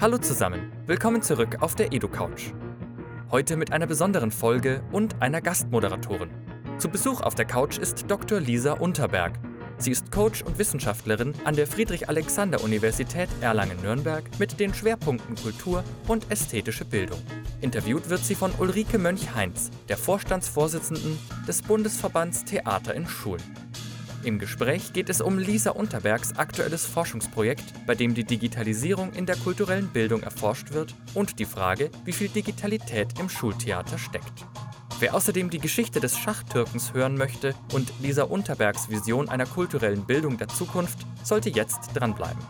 Hallo zusammen, willkommen zurück auf der EduCouch. Heute mit einer besonderen Folge und einer Gastmoderatorin. Zu Besuch auf der Couch ist Dr. Lisa Unterberg. Sie ist Coach und Wissenschaftlerin an der Friedrich-Alexander-Universität Erlangen-Nürnberg mit den Schwerpunkten Kultur und ästhetische Bildung. Interviewt wird sie von Ulrike Mönch-Heinz, der Vorstandsvorsitzenden des Bundesverbands Theater in Schulen. Im Gespräch geht es um Lisa Unterbergs aktuelles Forschungsprojekt, bei dem die Digitalisierung in der kulturellen Bildung erforscht wird und die Frage, wie viel Digitalität im Schultheater steckt. Wer außerdem die Geschichte des Schachtürkens hören möchte und Lisa Unterbergs Vision einer kulturellen Bildung der Zukunft, sollte jetzt dranbleiben.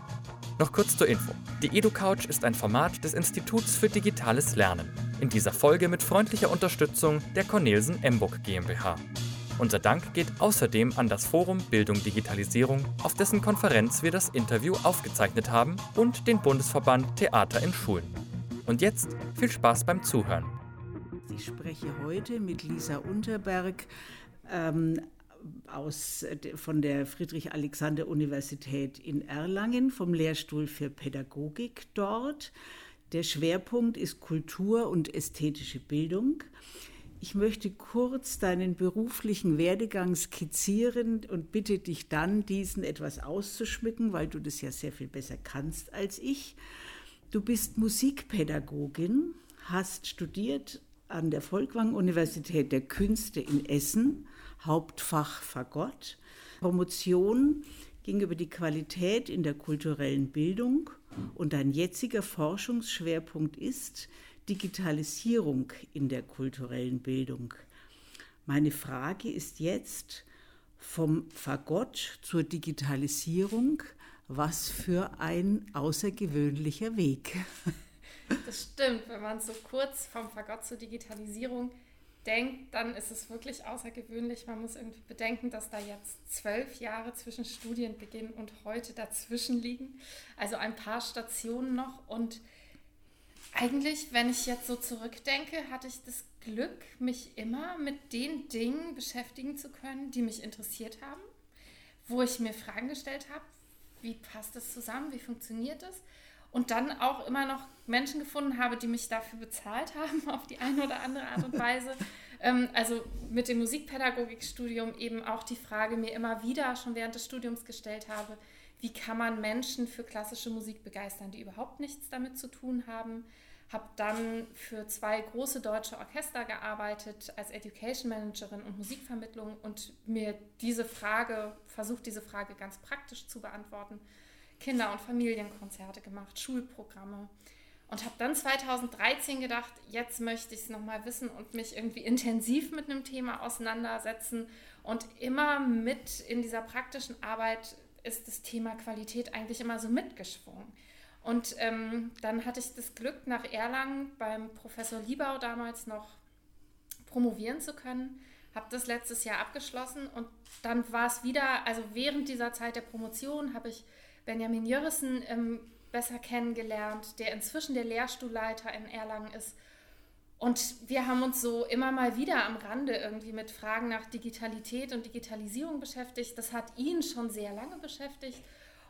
Noch kurz zur Info. Die EduCouch ist ein Format des Instituts für digitales Lernen. In dieser Folge mit freundlicher Unterstützung der Cornelsen Emburg GmbH. Unser Dank geht außerdem an das Forum Bildung Digitalisierung, auf dessen Konferenz wir das Interview aufgezeichnet haben, und den Bundesverband Theater in Schulen. Und jetzt viel Spaß beim Zuhören. Ich spreche heute mit Lisa Unterberg ähm, aus, von der Friedrich-Alexander-Universität in Erlangen, vom Lehrstuhl für Pädagogik dort. Der Schwerpunkt ist Kultur und ästhetische Bildung. Ich möchte kurz deinen beruflichen Werdegang skizzieren und bitte dich dann, diesen etwas auszuschmücken, weil du das ja sehr viel besser kannst als ich. Du bist Musikpädagogin, hast studiert an der Volkwang-Universität der Künste in Essen, Hauptfach Fagott. Promotion ging über die Qualität in der kulturellen Bildung und dein jetziger Forschungsschwerpunkt ist Digitalisierung in der kulturellen Bildung. Meine Frage ist jetzt vom Fagott zur Digitalisierung. Was für ein außergewöhnlicher Weg. Das stimmt, wenn man so kurz vom Fagott zur Digitalisierung denkt, dann ist es wirklich außergewöhnlich. Man muss irgendwie bedenken, dass da jetzt zwölf Jahre zwischen Studienbeginn und heute dazwischen liegen. Also ein paar Stationen noch und eigentlich, wenn ich jetzt so zurückdenke, hatte ich das Glück, mich immer mit den Dingen beschäftigen zu können, die mich interessiert haben, wo ich mir Fragen gestellt habe, wie passt das zusammen, wie funktioniert das? Und dann auch immer noch Menschen gefunden habe, die mich dafür bezahlt haben, auf die eine oder andere Art und Weise. ähm, also mit dem Musikpädagogikstudium eben auch die Frage mir immer wieder schon während des Studiums gestellt habe, wie kann man Menschen für klassische Musik begeistern, die überhaupt nichts damit zu tun haben. Habe dann für zwei große deutsche Orchester gearbeitet als Education Managerin und Musikvermittlung und mir diese Frage, versucht diese Frage ganz praktisch zu beantworten. Kinder- und Familienkonzerte gemacht, Schulprogramme. Und habe dann 2013 gedacht, jetzt möchte ich es nochmal wissen und mich irgendwie intensiv mit einem Thema auseinandersetzen. Und immer mit in dieser praktischen Arbeit ist das Thema Qualität eigentlich immer so mitgeschwungen. Und ähm, dann hatte ich das Glück, nach Erlangen beim Professor Liebau damals noch promovieren zu können. Habe das letztes Jahr abgeschlossen und dann war es wieder, also während dieser Zeit der Promotion habe ich Benjamin Jörrissen ähm, besser kennengelernt, der inzwischen der Lehrstuhlleiter in Erlangen ist. Und wir haben uns so immer mal wieder am Rande irgendwie mit Fragen nach Digitalität und Digitalisierung beschäftigt. Das hat ihn schon sehr lange beschäftigt.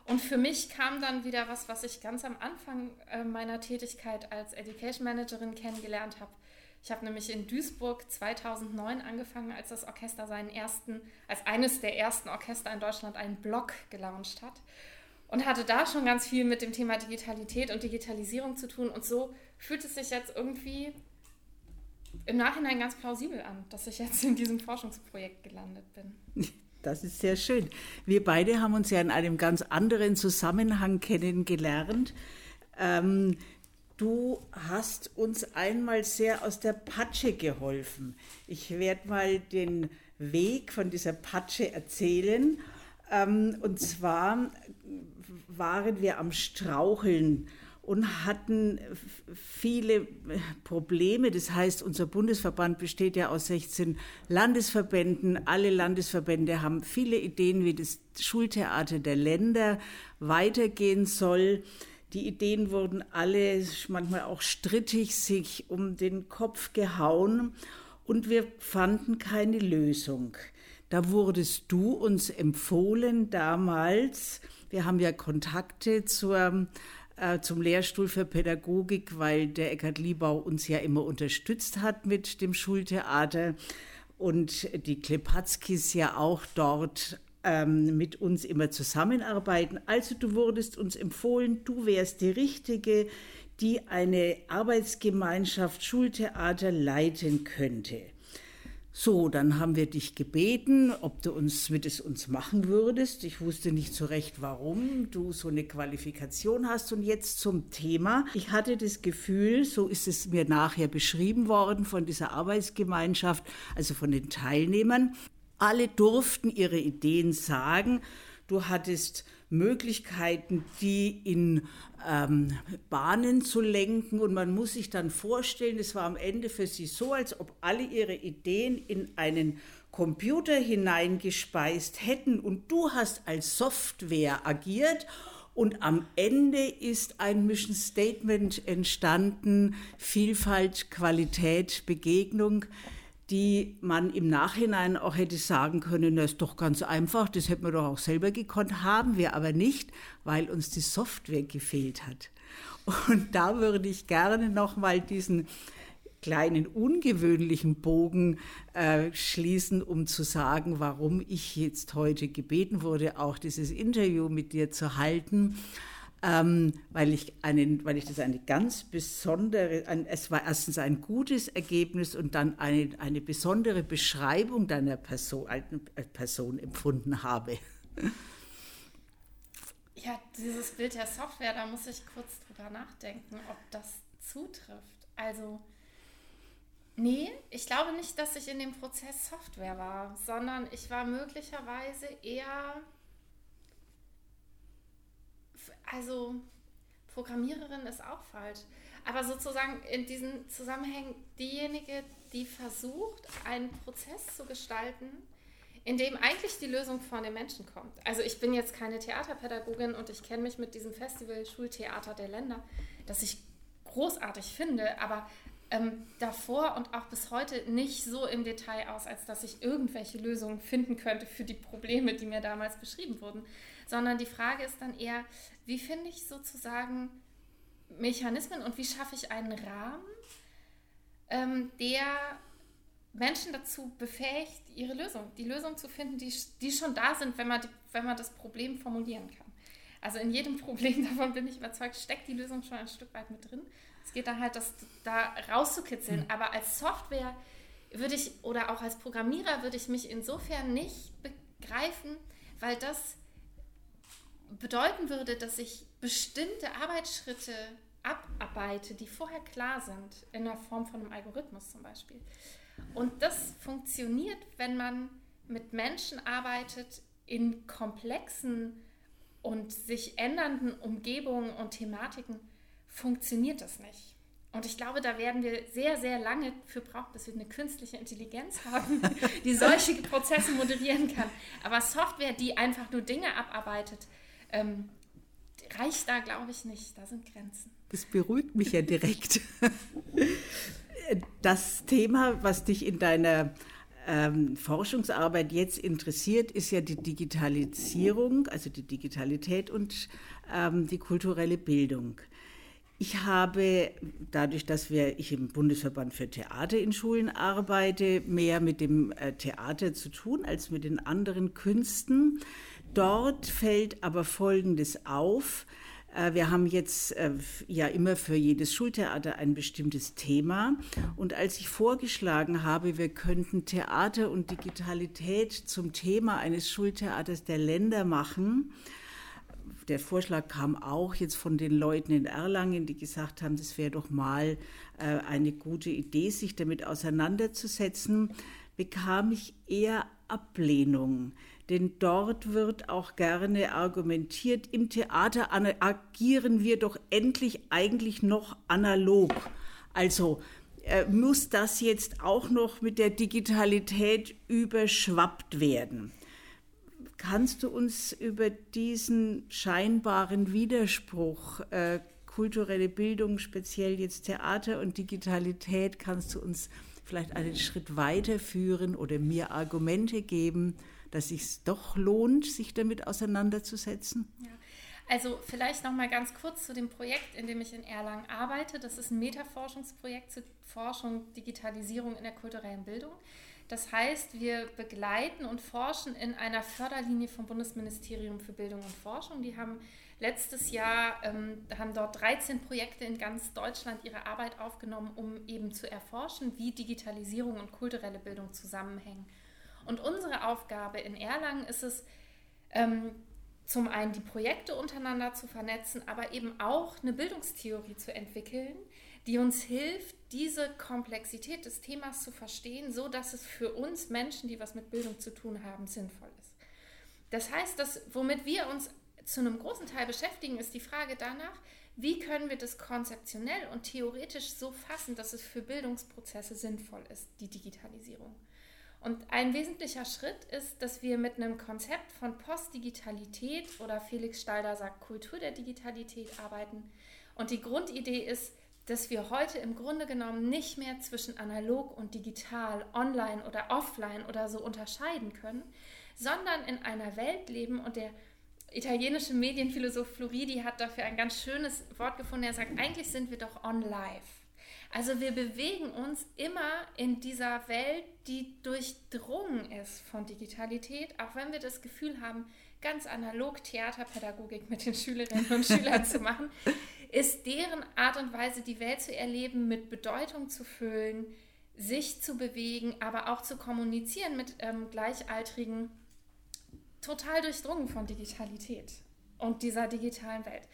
Und für mich kam dann wieder was, was ich ganz am Anfang äh, meiner Tätigkeit als Education Managerin kennengelernt habe. Ich habe nämlich in Duisburg 2009 angefangen, als das Orchester seinen ersten, als eines der ersten Orchester in Deutschland einen Blog gelauncht hat und hatte da schon ganz viel mit dem Thema Digitalität und Digitalisierung zu tun. Und so fühlt es sich jetzt irgendwie im Nachhinein ganz plausibel an, dass ich jetzt in diesem Forschungsprojekt gelandet bin. Das ist sehr schön. Wir beide haben uns ja in einem ganz anderen Zusammenhang kennengelernt. Ähm, du hast uns einmal sehr aus der Patsche geholfen. Ich werde mal den Weg von dieser Patsche erzählen. Ähm, und zwar waren wir am Straucheln und hatten viele Probleme. Das heißt, unser Bundesverband besteht ja aus 16 Landesverbänden. Alle Landesverbände haben viele Ideen, wie das Schultheater der Länder weitergehen soll. Die Ideen wurden alle manchmal auch strittig sich um den Kopf gehauen und wir fanden keine Lösung. Da wurdest du uns empfohlen damals. Wir haben ja Kontakte zur zum Lehrstuhl für Pädagogik, weil der Eckhard Liebau uns ja immer unterstützt hat mit dem Schultheater und die Klepatskis ja auch dort ähm, mit uns immer zusammenarbeiten. Also du wurdest uns empfohlen, du wärst die Richtige, die eine Arbeitsgemeinschaft Schultheater leiten könnte. So, dann haben wir dich gebeten, ob du uns mit es uns machen würdest. Ich wusste nicht so recht, warum du so eine Qualifikation hast. Und jetzt zum Thema. Ich hatte das Gefühl, so ist es mir nachher beschrieben worden von dieser Arbeitsgemeinschaft, also von den Teilnehmern. Alle durften ihre Ideen sagen. Du hattest Möglichkeiten, die in ähm, Bahnen zu lenken. Und man muss sich dann vorstellen, es war am Ende für sie so, als ob alle ihre Ideen in einen Computer hineingespeist hätten und du hast als Software agiert. Und am Ende ist ein Mission Statement entstanden, Vielfalt, Qualität, Begegnung die man im Nachhinein auch hätte sagen können, das ist doch ganz einfach, das hätten wir doch auch selber gekonnt, haben wir aber nicht, weil uns die Software gefehlt hat. Und da würde ich gerne nochmal diesen kleinen ungewöhnlichen Bogen äh, schließen, um zu sagen, warum ich jetzt heute gebeten wurde, auch dieses Interview mit dir zu halten ähm, weil, ich einen, weil ich das eine ganz besondere, ein, es war erstens ein gutes Ergebnis und dann eine, eine besondere Beschreibung deiner Person, äh, Person empfunden habe. Ja, dieses Bild der Software, da muss ich kurz drüber nachdenken, ob das zutrifft. Also, nee, ich glaube nicht, dass ich in dem Prozess Software war, sondern ich war möglicherweise eher also Programmiererin ist auch falsch. Aber sozusagen in diesen Zusammenhängen diejenige, die versucht, einen Prozess zu gestalten, in dem eigentlich die Lösung von den Menschen kommt. Also ich bin jetzt keine Theaterpädagogin und ich kenne mich mit diesem Festival Schultheater der Länder, das ich großartig finde, aber ähm, davor und auch bis heute nicht so im Detail aus, als dass ich irgendwelche Lösungen finden könnte für die Probleme, die mir damals beschrieben wurden sondern die Frage ist dann eher, wie finde ich sozusagen Mechanismen und wie schaffe ich einen Rahmen, ähm, der Menschen dazu befähigt, ihre Lösung, die Lösung zu finden, die, die schon da sind, wenn man, die, wenn man das Problem formulieren kann. Also in jedem Problem, davon bin ich überzeugt, steckt die Lösung schon ein Stück weit mit drin. Es geht dann halt, das da rauszukitzeln. Mhm. Aber als Software würde ich oder auch als Programmierer würde ich mich insofern nicht begreifen, weil das bedeuten würde, dass ich bestimmte Arbeitsschritte abarbeite, die vorher klar sind, in der Form von einem Algorithmus zum Beispiel. Und das funktioniert, wenn man mit Menschen arbeitet in komplexen und sich ändernden Umgebungen und Thematiken, funktioniert das nicht. Und ich glaube, da werden wir sehr, sehr lange für brauchen, bis wir eine künstliche Intelligenz haben, die solche Prozesse moderieren kann. Aber Software, die einfach nur Dinge abarbeitet, ähm, reicht da, glaube ich, nicht. Da sind Grenzen. Das beruhigt mich ja direkt. Das Thema, was dich in deiner ähm, Forschungsarbeit jetzt interessiert, ist ja die Digitalisierung, also die Digitalität und ähm, die kulturelle Bildung. Ich habe dadurch, dass wir, ich im Bundesverband für Theater in Schulen arbeite, mehr mit dem äh, Theater zu tun als mit den anderen Künsten. Dort fällt aber Folgendes auf. Äh, wir haben jetzt äh, ja immer für jedes Schultheater ein bestimmtes Thema. Und als ich vorgeschlagen habe, wir könnten Theater und Digitalität zum Thema eines Schultheaters der Länder machen, der Vorschlag kam auch jetzt von den Leuten in Erlangen, die gesagt haben, das wäre doch mal äh, eine gute Idee, sich damit auseinanderzusetzen, bekam ich eher Ablehnung denn dort wird auch gerne argumentiert, im Theater agieren wir doch endlich eigentlich noch analog. Also äh, muss das jetzt auch noch mit der Digitalität überschwappt werden? Kannst du uns über diesen scheinbaren Widerspruch, äh, kulturelle Bildung, speziell jetzt Theater und Digitalität, kannst du uns vielleicht einen Schritt weiterführen oder mir Argumente geben, dass es doch lohnt, sich damit auseinanderzusetzen? Ja. Also vielleicht noch mal ganz kurz zu dem Projekt, in dem ich in Erlangen arbeite. Das ist ein Metaforschungsprojekt zur Forschung Digitalisierung in der kulturellen Bildung. Das heißt, wir begleiten und forschen in einer Förderlinie vom Bundesministerium für Bildung und Forschung. Die haben letztes Jahr ähm, haben dort 13 Projekte in ganz Deutschland ihre Arbeit aufgenommen, um eben zu erforschen, wie Digitalisierung und kulturelle Bildung zusammenhängen. Und unsere Aufgabe in Erlangen ist es, ähm, zum einen die Projekte untereinander zu vernetzen, aber eben auch eine Bildungstheorie zu entwickeln, die uns hilft, diese Komplexität des Themas zu verstehen, so dass es für uns Menschen, die was mit Bildung zu tun haben, sinnvoll ist. Das heißt, dass womit wir uns zu einem großen Teil beschäftigen, ist die Frage danach, wie können wir das konzeptionell und theoretisch so fassen, dass es für Bildungsprozesse sinnvoll ist, die Digitalisierung. Und ein wesentlicher Schritt ist, dass wir mit einem Konzept von Postdigitalität oder Felix Stalder sagt Kultur der Digitalität arbeiten. Und die Grundidee ist, dass wir heute im Grunde genommen nicht mehr zwischen analog und digital, online oder offline oder so unterscheiden können, sondern in einer Welt leben und der italienische Medienphilosoph Floridi hat dafür ein ganz schönes Wort gefunden. Er sagt, eigentlich sind wir doch on live. Also wir bewegen uns immer in dieser Welt, die durchdrungen ist von Digitalität, auch wenn wir das Gefühl haben, ganz analog Theaterpädagogik mit den Schülerinnen und Schülern zu machen, ist deren Art und Weise, die Welt zu erleben, mit Bedeutung zu füllen, sich zu bewegen, aber auch zu kommunizieren mit ähm, Gleichaltrigen, total durchdrungen von Digitalität und dieser digitalen Welt.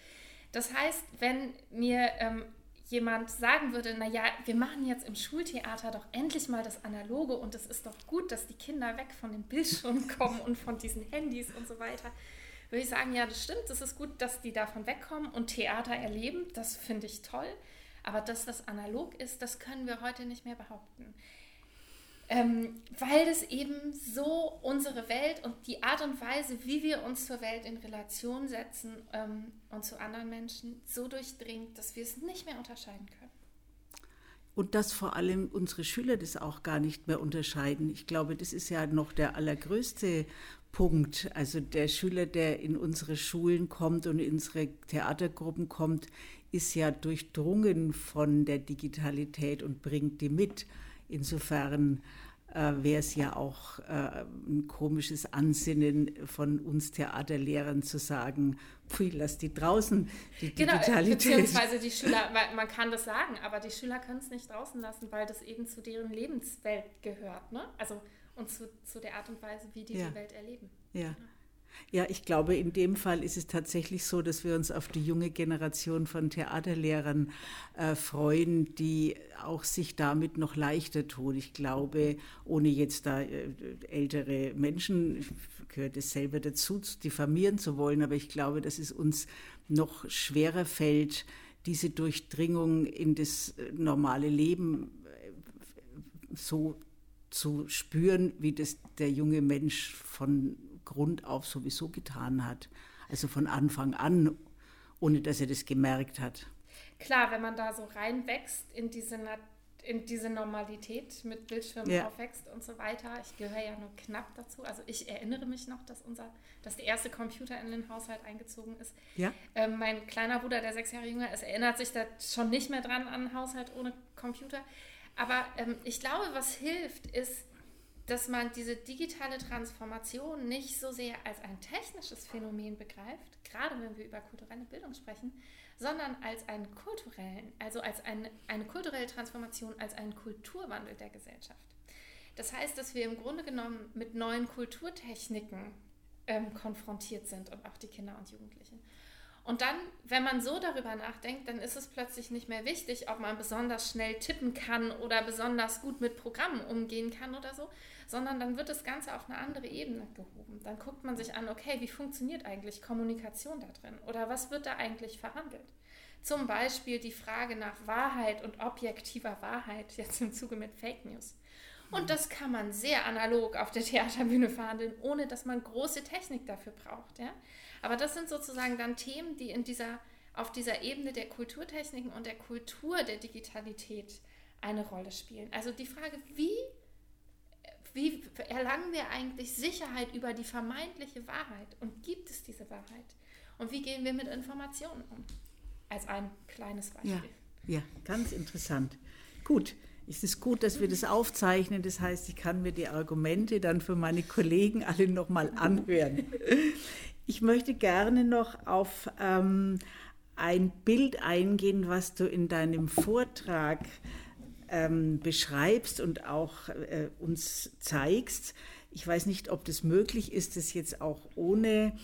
Das heißt, wenn mir ähm, jemand sagen würde, naja, wir machen jetzt im Schultheater doch endlich mal das Analoge und es ist doch gut, dass die Kinder weg von den Bildschirmen kommen und von diesen Handys und so weiter, würde ich sagen, ja, das stimmt, es ist gut, dass die davon wegkommen und Theater erleben, das finde ich toll. Aber dass das analog ist, das können wir heute nicht mehr behaupten ähm, weil das eben so unsere Welt und die Art und Weise, wie wir uns zur Welt in Relation setzen ähm, und zu anderen Menschen, so durchdringt, dass wir es nicht mehr unterscheiden können. Und dass vor allem unsere Schüler das auch gar nicht mehr unterscheiden. Ich glaube, das ist ja noch der allergrößte Punkt. Also der Schüler, der in unsere Schulen kommt und in unsere Theatergruppen kommt, ist ja durchdrungen von der Digitalität und bringt die mit. Insofern äh, wäre es ja auch äh, ein komisches Ansinnen von uns Theaterlehrern zu sagen, pfui, lass die draußen, die genau, äh, Digitalität. Beziehungsweise die Schüler, man kann das sagen, aber die Schüler können es nicht draußen lassen, weil das eben zu deren Lebenswelt gehört. Ne? Also und zu, zu der Art und Weise, wie die ja. die Welt erleben. Ja. Genau. Ja, ich glaube, in dem Fall ist es tatsächlich so, dass wir uns auf die junge Generation von Theaterlehrern äh, freuen, die auch sich damit noch leichter tun. Ich glaube, ohne jetzt da äh, ältere Menschen, gehört es selber dazu, diffamieren zu wollen, aber ich glaube, dass es uns noch schwerer fällt, diese Durchdringung in das äh, normale Leben äh, so zu spüren, wie das der junge Mensch von Grund auf sowieso getan hat. Also von Anfang an, ohne dass er das gemerkt hat. Klar, wenn man da so reinwächst in diese, in diese Normalität mit Bildschirmen ja. aufwächst und so weiter. Ich gehöre ja nur knapp dazu. Also ich erinnere mich noch, dass unser, dass der erste Computer in den Haushalt eingezogen ist. Ja. Ähm, mein kleiner Bruder, der sechs Jahre jünger ist, erinnert sich da schon nicht mehr dran an einen Haushalt ohne Computer. Aber ähm, ich glaube, was hilft, ist, dass man diese digitale Transformation nicht so sehr als ein technisches Phänomen begreift, gerade wenn wir über kulturelle Bildung sprechen, sondern als einen kulturellen, also als eine, eine kulturelle Transformation, als einen Kulturwandel der Gesellschaft. Das heißt, dass wir im Grunde genommen mit neuen Kulturtechniken ähm, konfrontiert sind und auch die Kinder und Jugendlichen. Und dann, wenn man so darüber nachdenkt, dann ist es plötzlich nicht mehr wichtig, ob man besonders schnell tippen kann oder besonders gut mit Programmen umgehen kann oder so, sondern dann wird das Ganze auf eine andere Ebene gehoben. Dann guckt man sich an, okay, wie funktioniert eigentlich Kommunikation da drin oder was wird da eigentlich verhandelt? Zum Beispiel die Frage nach Wahrheit und objektiver Wahrheit, jetzt im Zuge mit Fake News. Und mhm. das kann man sehr analog auf der Theaterbühne verhandeln, ohne dass man große Technik dafür braucht. Ja? Aber das sind sozusagen dann Themen, die in dieser, auf dieser Ebene der Kulturtechniken und der Kultur der Digitalität eine Rolle spielen. Also die Frage, wie, wie erlangen wir eigentlich Sicherheit über die vermeintliche Wahrheit und gibt es diese Wahrheit? und wie gehen wir mit Informationen um. Als ein kleines Beispiel. Ja, ja ganz interessant. Gut, es ist gut, dass wir das aufzeichnen. Das heißt, ich kann mir die Argumente dann für meine Kollegen alle nochmal anhören. Ich möchte gerne noch auf ähm, ein Bild eingehen, was du in deinem Vortrag ähm, beschreibst und auch äh, uns zeigst. Ich weiß nicht, ob das möglich ist, das jetzt auch ohne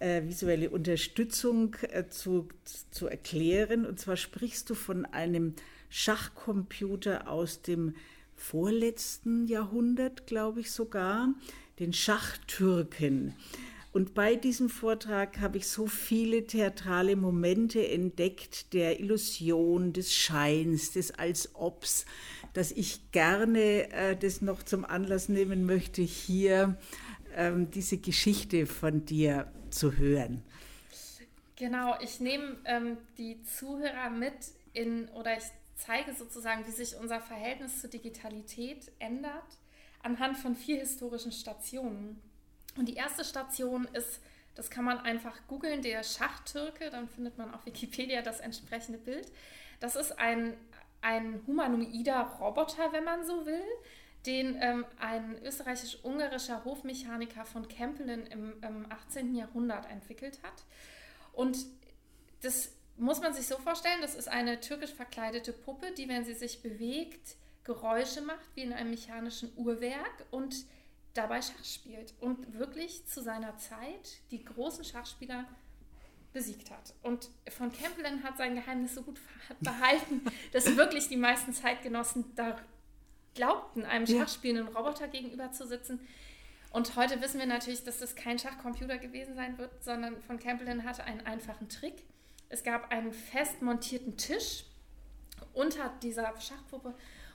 äh, visuelle Unterstützung äh, zu, zu erklären. Und zwar sprichst du von einem Schachcomputer aus dem vorletzten Jahrhundert, glaube ich sogar, den Schachtürken. Und bei diesem Vortrag habe ich so viele theatrale Momente entdeckt, der Illusion, des Scheins, des Als-Obs, dass ich gerne äh, das noch zum Anlass nehmen möchte, hier ähm, diese Geschichte von dir zu hören. Genau, ich nehme ähm, die Zuhörer mit in, oder ich zeige sozusagen, wie sich unser Verhältnis zur Digitalität ändert, anhand von vier historischen Stationen. Und die erste Station ist, das kann man einfach googeln, der Schachtürke, dann findet man auf Wikipedia das entsprechende Bild. Das ist ein, ein humanoider Roboter, wenn man so will, den ähm, ein österreichisch-ungarischer Hofmechaniker von Kempelen im, im 18. Jahrhundert entwickelt hat. Und das muss man sich so vorstellen, das ist eine türkisch verkleidete Puppe, die, wenn sie sich bewegt, Geräusche macht, wie in einem mechanischen Uhrwerk und dabei Schach spielt und wirklich zu seiner Zeit die großen Schachspieler besiegt hat. Und von Kempelen hat sein Geheimnis so gut behalten, dass wirklich die meisten Zeitgenossen da glaubten, einem Schachspielenden Roboter gegenüber zu sitzen. Und heute wissen wir natürlich, dass das kein Schachcomputer gewesen sein wird, sondern von Kempelen hatte einen einfachen Trick. Es gab einen fest montierten Tisch unter dieser Schachpuppe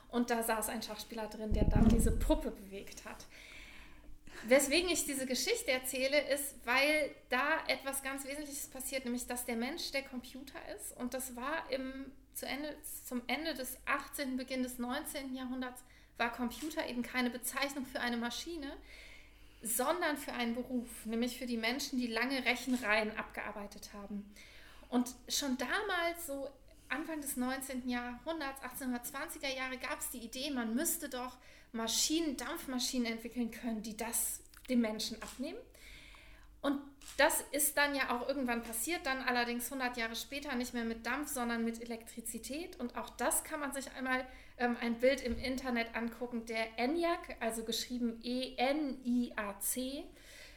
und da saß ein Schachspieler drin, der dann diese Puppe bewegt hat. Weswegen ich diese Geschichte erzähle, ist, weil da etwas ganz Wesentliches passiert, nämlich dass der Mensch der Computer ist. Und das war im, zu Ende, zum Ende des 18., Beginn des 19. Jahrhunderts, war Computer eben keine Bezeichnung für eine Maschine, sondern für einen Beruf, nämlich für die Menschen, die lange Rechenreihen abgearbeitet haben. Und schon damals, so Anfang des 19. Jahrhunderts, 1820er Jahre, gab es die Idee, man müsste doch Maschinen, Dampfmaschinen entwickeln können, die das dem Menschen abnehmen. Und das ist dann ja auch irgendwann passiert, dann allerdings 100 Jahre später nicht mehr mit Dampf, sondern mit Elektrizität. Und auch das kann man sich einmal ähm, ein Bild im Internet angucken, der ENIAC, also geschrieben E-N-I-A-C.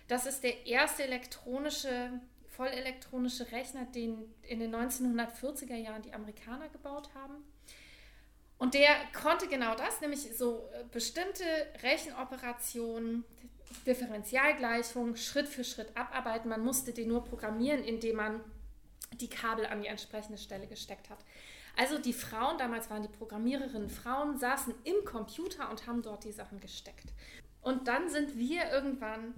Das ist der erste elektronische, vollelektronische Rechner, den in den 1940er Jahren die Amerikaner gebaut haben. Und der konnte genau das, nämlich so äh, bestimmte Rechenoperationen, Differentialgleichungen Schritt für Schritt abarbeiten. Man musste den nur programmieren, indem man die Kabel an die entsprechende Stelle gesteckt hat. Also die Frauen, damals waren die Programmiererinnen Frauen, saßen im Computer und haben dort die Sachen gesteckt. Und dann sind wir irgendwann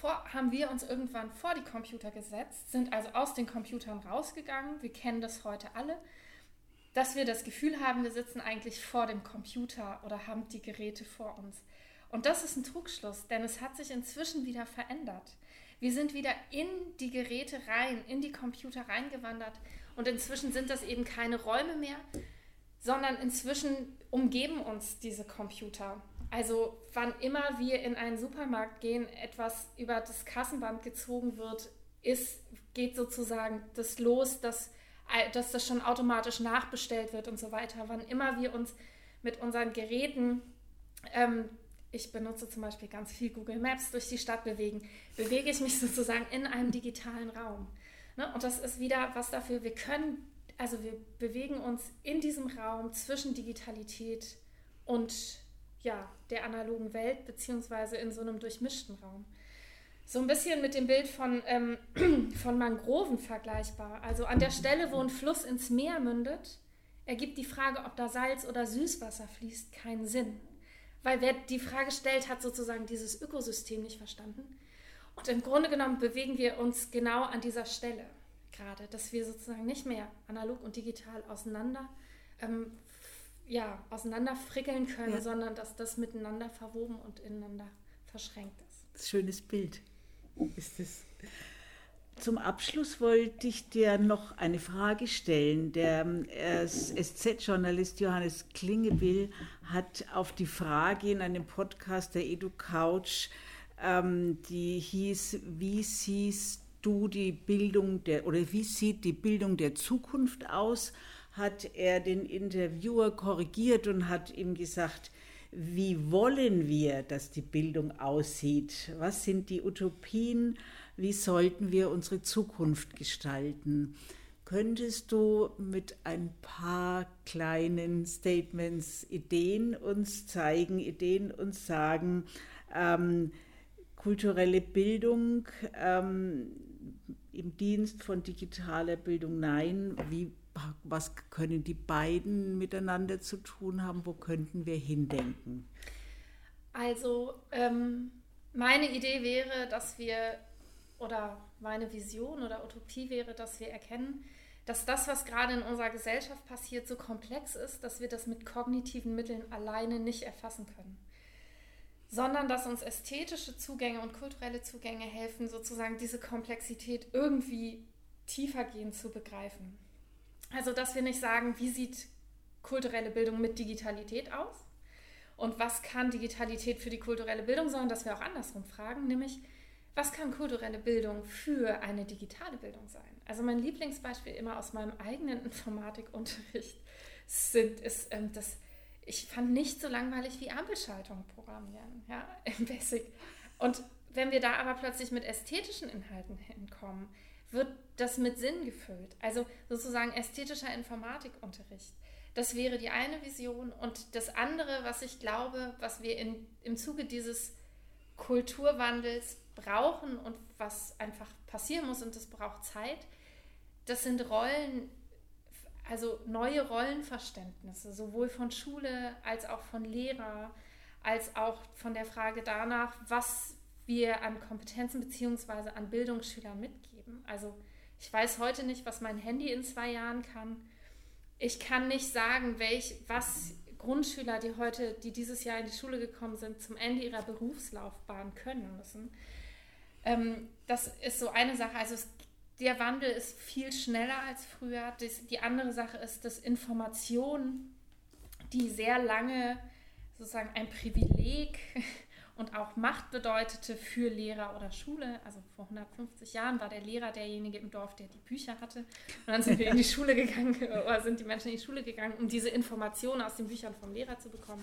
vor, haben wir uns irgendwann vor die Computer gesetzt, sind also aus den Computern rausgegangen. Wir kennen das heute alle dass wir das Gefühl haben, wir sitzen eigentlich vor dem Computer oder haben die Geräte vor uns. Und das ist ein Trugschluss, denn es hat sich inzwischen wieder verändert. Wir sind wieder in die Geräte rein, in die Computer reingewandert und inzwischen sind das eben keine Räume mehr, sondern inzwischen umgeben uns diese Computer. Also wann immer wir in einen Supermarkt gehen, etwas über das Kassenband gezogen wird, ist, geht sozusagen das los, dass dass das schon automatisch nachbestellt wird und so weiter. Wann immer wir uns mit unseren Geräten, ähm, ich benutze zum Beispiel ganz viel Google Maps, durch die Stadt bewegen, bewege ich mich sozusagen in einem digitalen Raum. Ne? Und das ist wieder was dafür, wir können, also wir bewegen uns in diesem Raum zwischen Digitalität und ja, der analogen Welt, beziehungsweise in so einem durchmischten Raum so ein bisschen mit dem Bild von, ähm, von Mangroven vergleichbar. Also an der Stelle, wo ein Fluss ins Meer mündet, ergibt die Frage, ob da Salz oder Süßwasser fließt, keinen Sinn. Weil wer die Frage stellt, hat sozusagen dieses Ökosystem nicht verstanden. Und im Grunde genommen bewegen wir uns genau an dieser Stelle gerade, dass wir sozusagen nicht mehr analog und digital auseinander, ähm, ja, auseinander frickeln können, ja. sondern dass das miteinander verwoben und ineinander verschränkt ist. Schönes Bild ist es. zum Abschluss wollte ich dir noch eine Frage stellen. Der äh, SZ-Journalist Johannes Klingebill hat auf die Frage in einem Podcast der EduCouch, ähm, die hieß, wie siehst du die Bildung der, oder wie sieht die Bildung der Zukunft aus, hat er den Interviewer korrigiert und hat ihm gesagt, wie wollen wir, dass die Bildung aussieht? Was sind die Utopien? Wie sollten wir unsere Zukunft gestalten? Könntest du mit ein paar kleinen Statements Ideen uns zeigen, Ideen uns sagen, ähm, kulturelle Bildung ähm, im Dienst von digitaler Bildung nein, wie was können die beiden miteinander zu tun haben? Wo könnten wir hindenken? Also ähm, meine Idee wäre, dass wir, oder meine Vision oder Utopie wäre, dass wir erkennen, dass das, was gerade in unserer Gesellschaft passiert, so komplex ist, dass wir das mit kognitiven Mitteln alleine nicht erfassen können. Sondern dass uns ästhetische Zugänge und kulturelle Zugänge helfen, sozusagen diese Komplexität irgendwie tiefergehend zu begreifen. Also, dass wir nicht sagen, wie sieht kulturelle Bildung mit Digitalität aus und was kann Digitalität für die kulturelle Bildung, sondern dass wir auch andersrum fragen, nämlich, was kann kulturelle Bildung für eine digitale Bildung sein? Also mein Lieblingsbeispiel immer aus meinem eigenen Informatikunterricht sind, ist ähm, das, ich fand nicht so langweilig wie Ampelschaltung programmieren, ja, im Basic. Und wenn wir da aber plötzlich mit ästhetischen Inhalten hinkommen, wird das mit Sinn gefüllt. Also sozusagen ästhetischer Informatikunterricht. Das wäre die eine Vision. Und das andere, was ich glaube, was wir in, im Zuge dieses Kulturwandels brauchen und was einfach passieren muss und das braucht Zeit, das sind Rollen, also neue Rollenverständnisse, sowohl von Schule als auch von Lehrer, als auch von der Frage danach, was wir an Kompetenzen bzw. an Bildungsschülern mitgeben geben. Also ich weiß heute nicht, was mein Handy in zwei Jahren kann. Ich kann nicht sagen, welch, was Grundschüler, die heute, die dieses Jahr in die Schule gekommen sind, zum Ende ihrer Berufslaufbahn können müssen. Ähm, das ist so eine Sache. Also es, der Wandel ist viel schneller als früher. Das, die andere Sache ist, dass Information, die sehr lange sozusagen ein Privileg und auch Macht bedeutete für Lehrer oder Schule. Also vor 150 Jahren war der Lehrer derjenige im Dorf, der die Bücher hatte. Und dann sind wir in die Schule gegangen oder sind die Menschen in die Schule gegangen, um diese Informationen aus den Büchern vom Lehrer zu bekommen.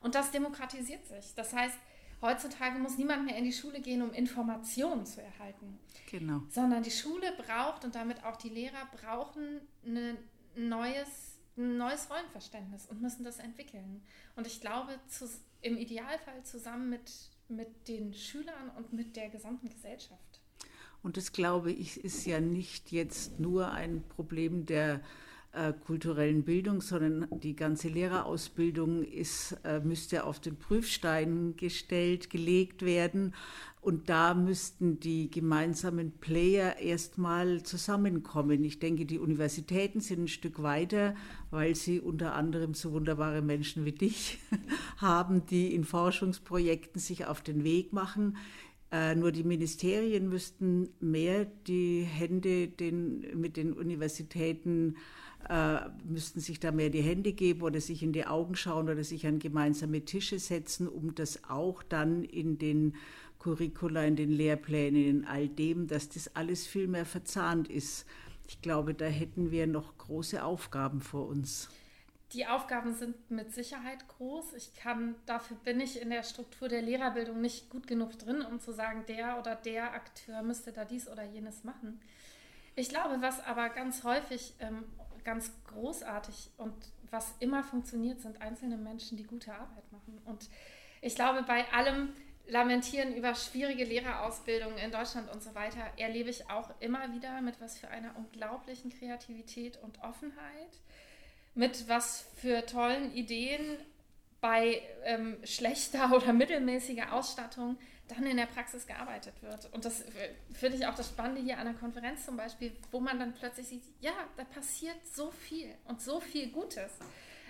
Und das demokratisiert sich. Das heißt, heutzutage muss niemand mehr in die Schule gehen, um Informationen zu erhalten. Genau. Sondern die Schule braucht und damit auch die Lehrer brauchen ein neues, ein neues Rollenverständnis und müssen das entwickeln. Und ich glaube, zu, im Idealfall zusammen mit, mit den Schülern und mit der gesamten Gesellschaft. Und das, glaube ich, ist ja nicht jetzt nur ein Problem der äh, kulturellen Bildung, sondern die ganze Lehrerausbildung ist, äh, müsste auf den Prüfstein gestellt, gelegt werden. Und da müssten die gemeinsamen Player erstmal zusammenkommen. Ich denke, die Universitäten sind ein Stück weiter, weil sie unter anderem so wunderbare Menschen wie dich haben, die in Forschungsprojekten sich auf den Weg machen. Äh, nur die Ministerien müssten mehr die Hände den, mit den Universitäten äh, müssten sich da mehr die Hände geben oder sich in die Augen schauen oder sich an gemeinsame Tische setzen, um das auch dann in den Curricula, in den Lehrplänen, in all dem, dass das alles viel mehr verzahnt ist. Ich glaube, da hätten wir noch große Aufgaben vor uns. Die Aufgaben sind mit Sicherheit groß. Ich kann, dafür bin ich in der Struktur der Lehrerbildung nicht gut genug drin, um zu sagen, der oder der Akteur müsste da dies oder jenes machen. Ich glaube, was aber ganz häufig ähm, ganz großartig und was immer funktioniert, sind einzelne Menschen, die gute Arbeit machen. Und ich glaube, bei allem, Lamentieren über schwierige Lehrerausbildungen in Deutschland und so weiter erlebe ich auch immer wieder mit was für einer unglaublichen Kreativität und Offenheit, mit was für tollen Ideen bei ähm, schlechter oder mittelmäßiger Ausstattung dann in der Praxis gearbeitet wird. Und das finde ich auch das Spannende hier an der Konferenz zum Beispiel, wo man dann plötzlich sieht, ja, da passiert so viel und so viel Gutes.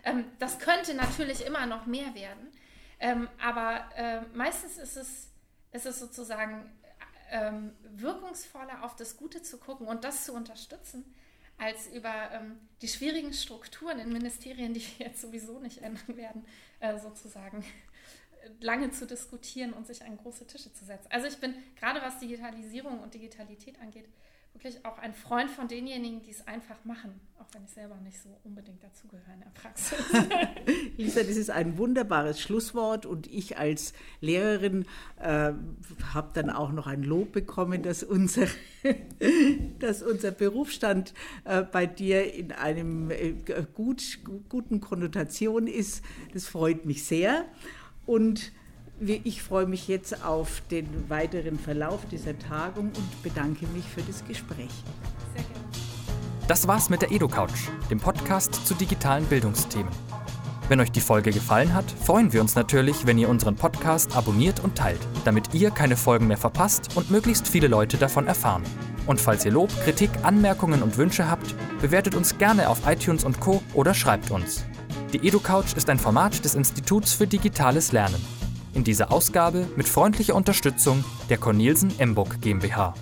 Ähm, das könnte natürlich immer noch mehr werden. Ähm, aber äh, meistens ist es, ist es sozusagen ähm, wirkungsvoller auf das Gute zu gucken und das zu unterstützen, als über ähm, die schwierigen Strukturen in Ministerien, die wir jetzt sowieso nicht ändern werden, äh, sozusagen lange zu diskutieren und sich an große Tische zu setzen. Also ich bin gerade was Digitalisierung und Digitalität angeht, wirklich auch ein Freund von denjenigen, die es einfach machen, auch wenn ich selber nicht so unbedingt dazugehöre in der Praxis. Lisa, das ist ein wunderbares Schlusswort und ich als Lehrerin äh, habe dann auch noch ein Lob bekommen, dass unser, dass unser Berufsstand äh, bei dir in einem äh, gut, guten Konnotation ist. Das freut mich sehr. Und ich freue mich jetzt auf den weiteren Verlauf dieser Tagung und bedanke mich für das Gespräch. Sehr gerne. Das war's mit der EduCouch, dem Podcast zu digitalen Bildungsthemen. Wenn euch die Folge gefallen hat, freuen wir uns natürlich, wenn ihr unseren Podcast abonniert und teilt, damit ihr keine Folgen mehr verpasst und möglichst viele Leute davon erfahren. Und falls ihr Lob, Kritik, Anmerkungen und Wünsche habt, bewertet uns gerne auf iTunes und Co. oder schreibt uns. Die EduCouch ist ein Format des Instituts für digitales Lernen. In dieser Ausgabe mit freundlicher Unterstützung der Cornelsen Emburg GmbH.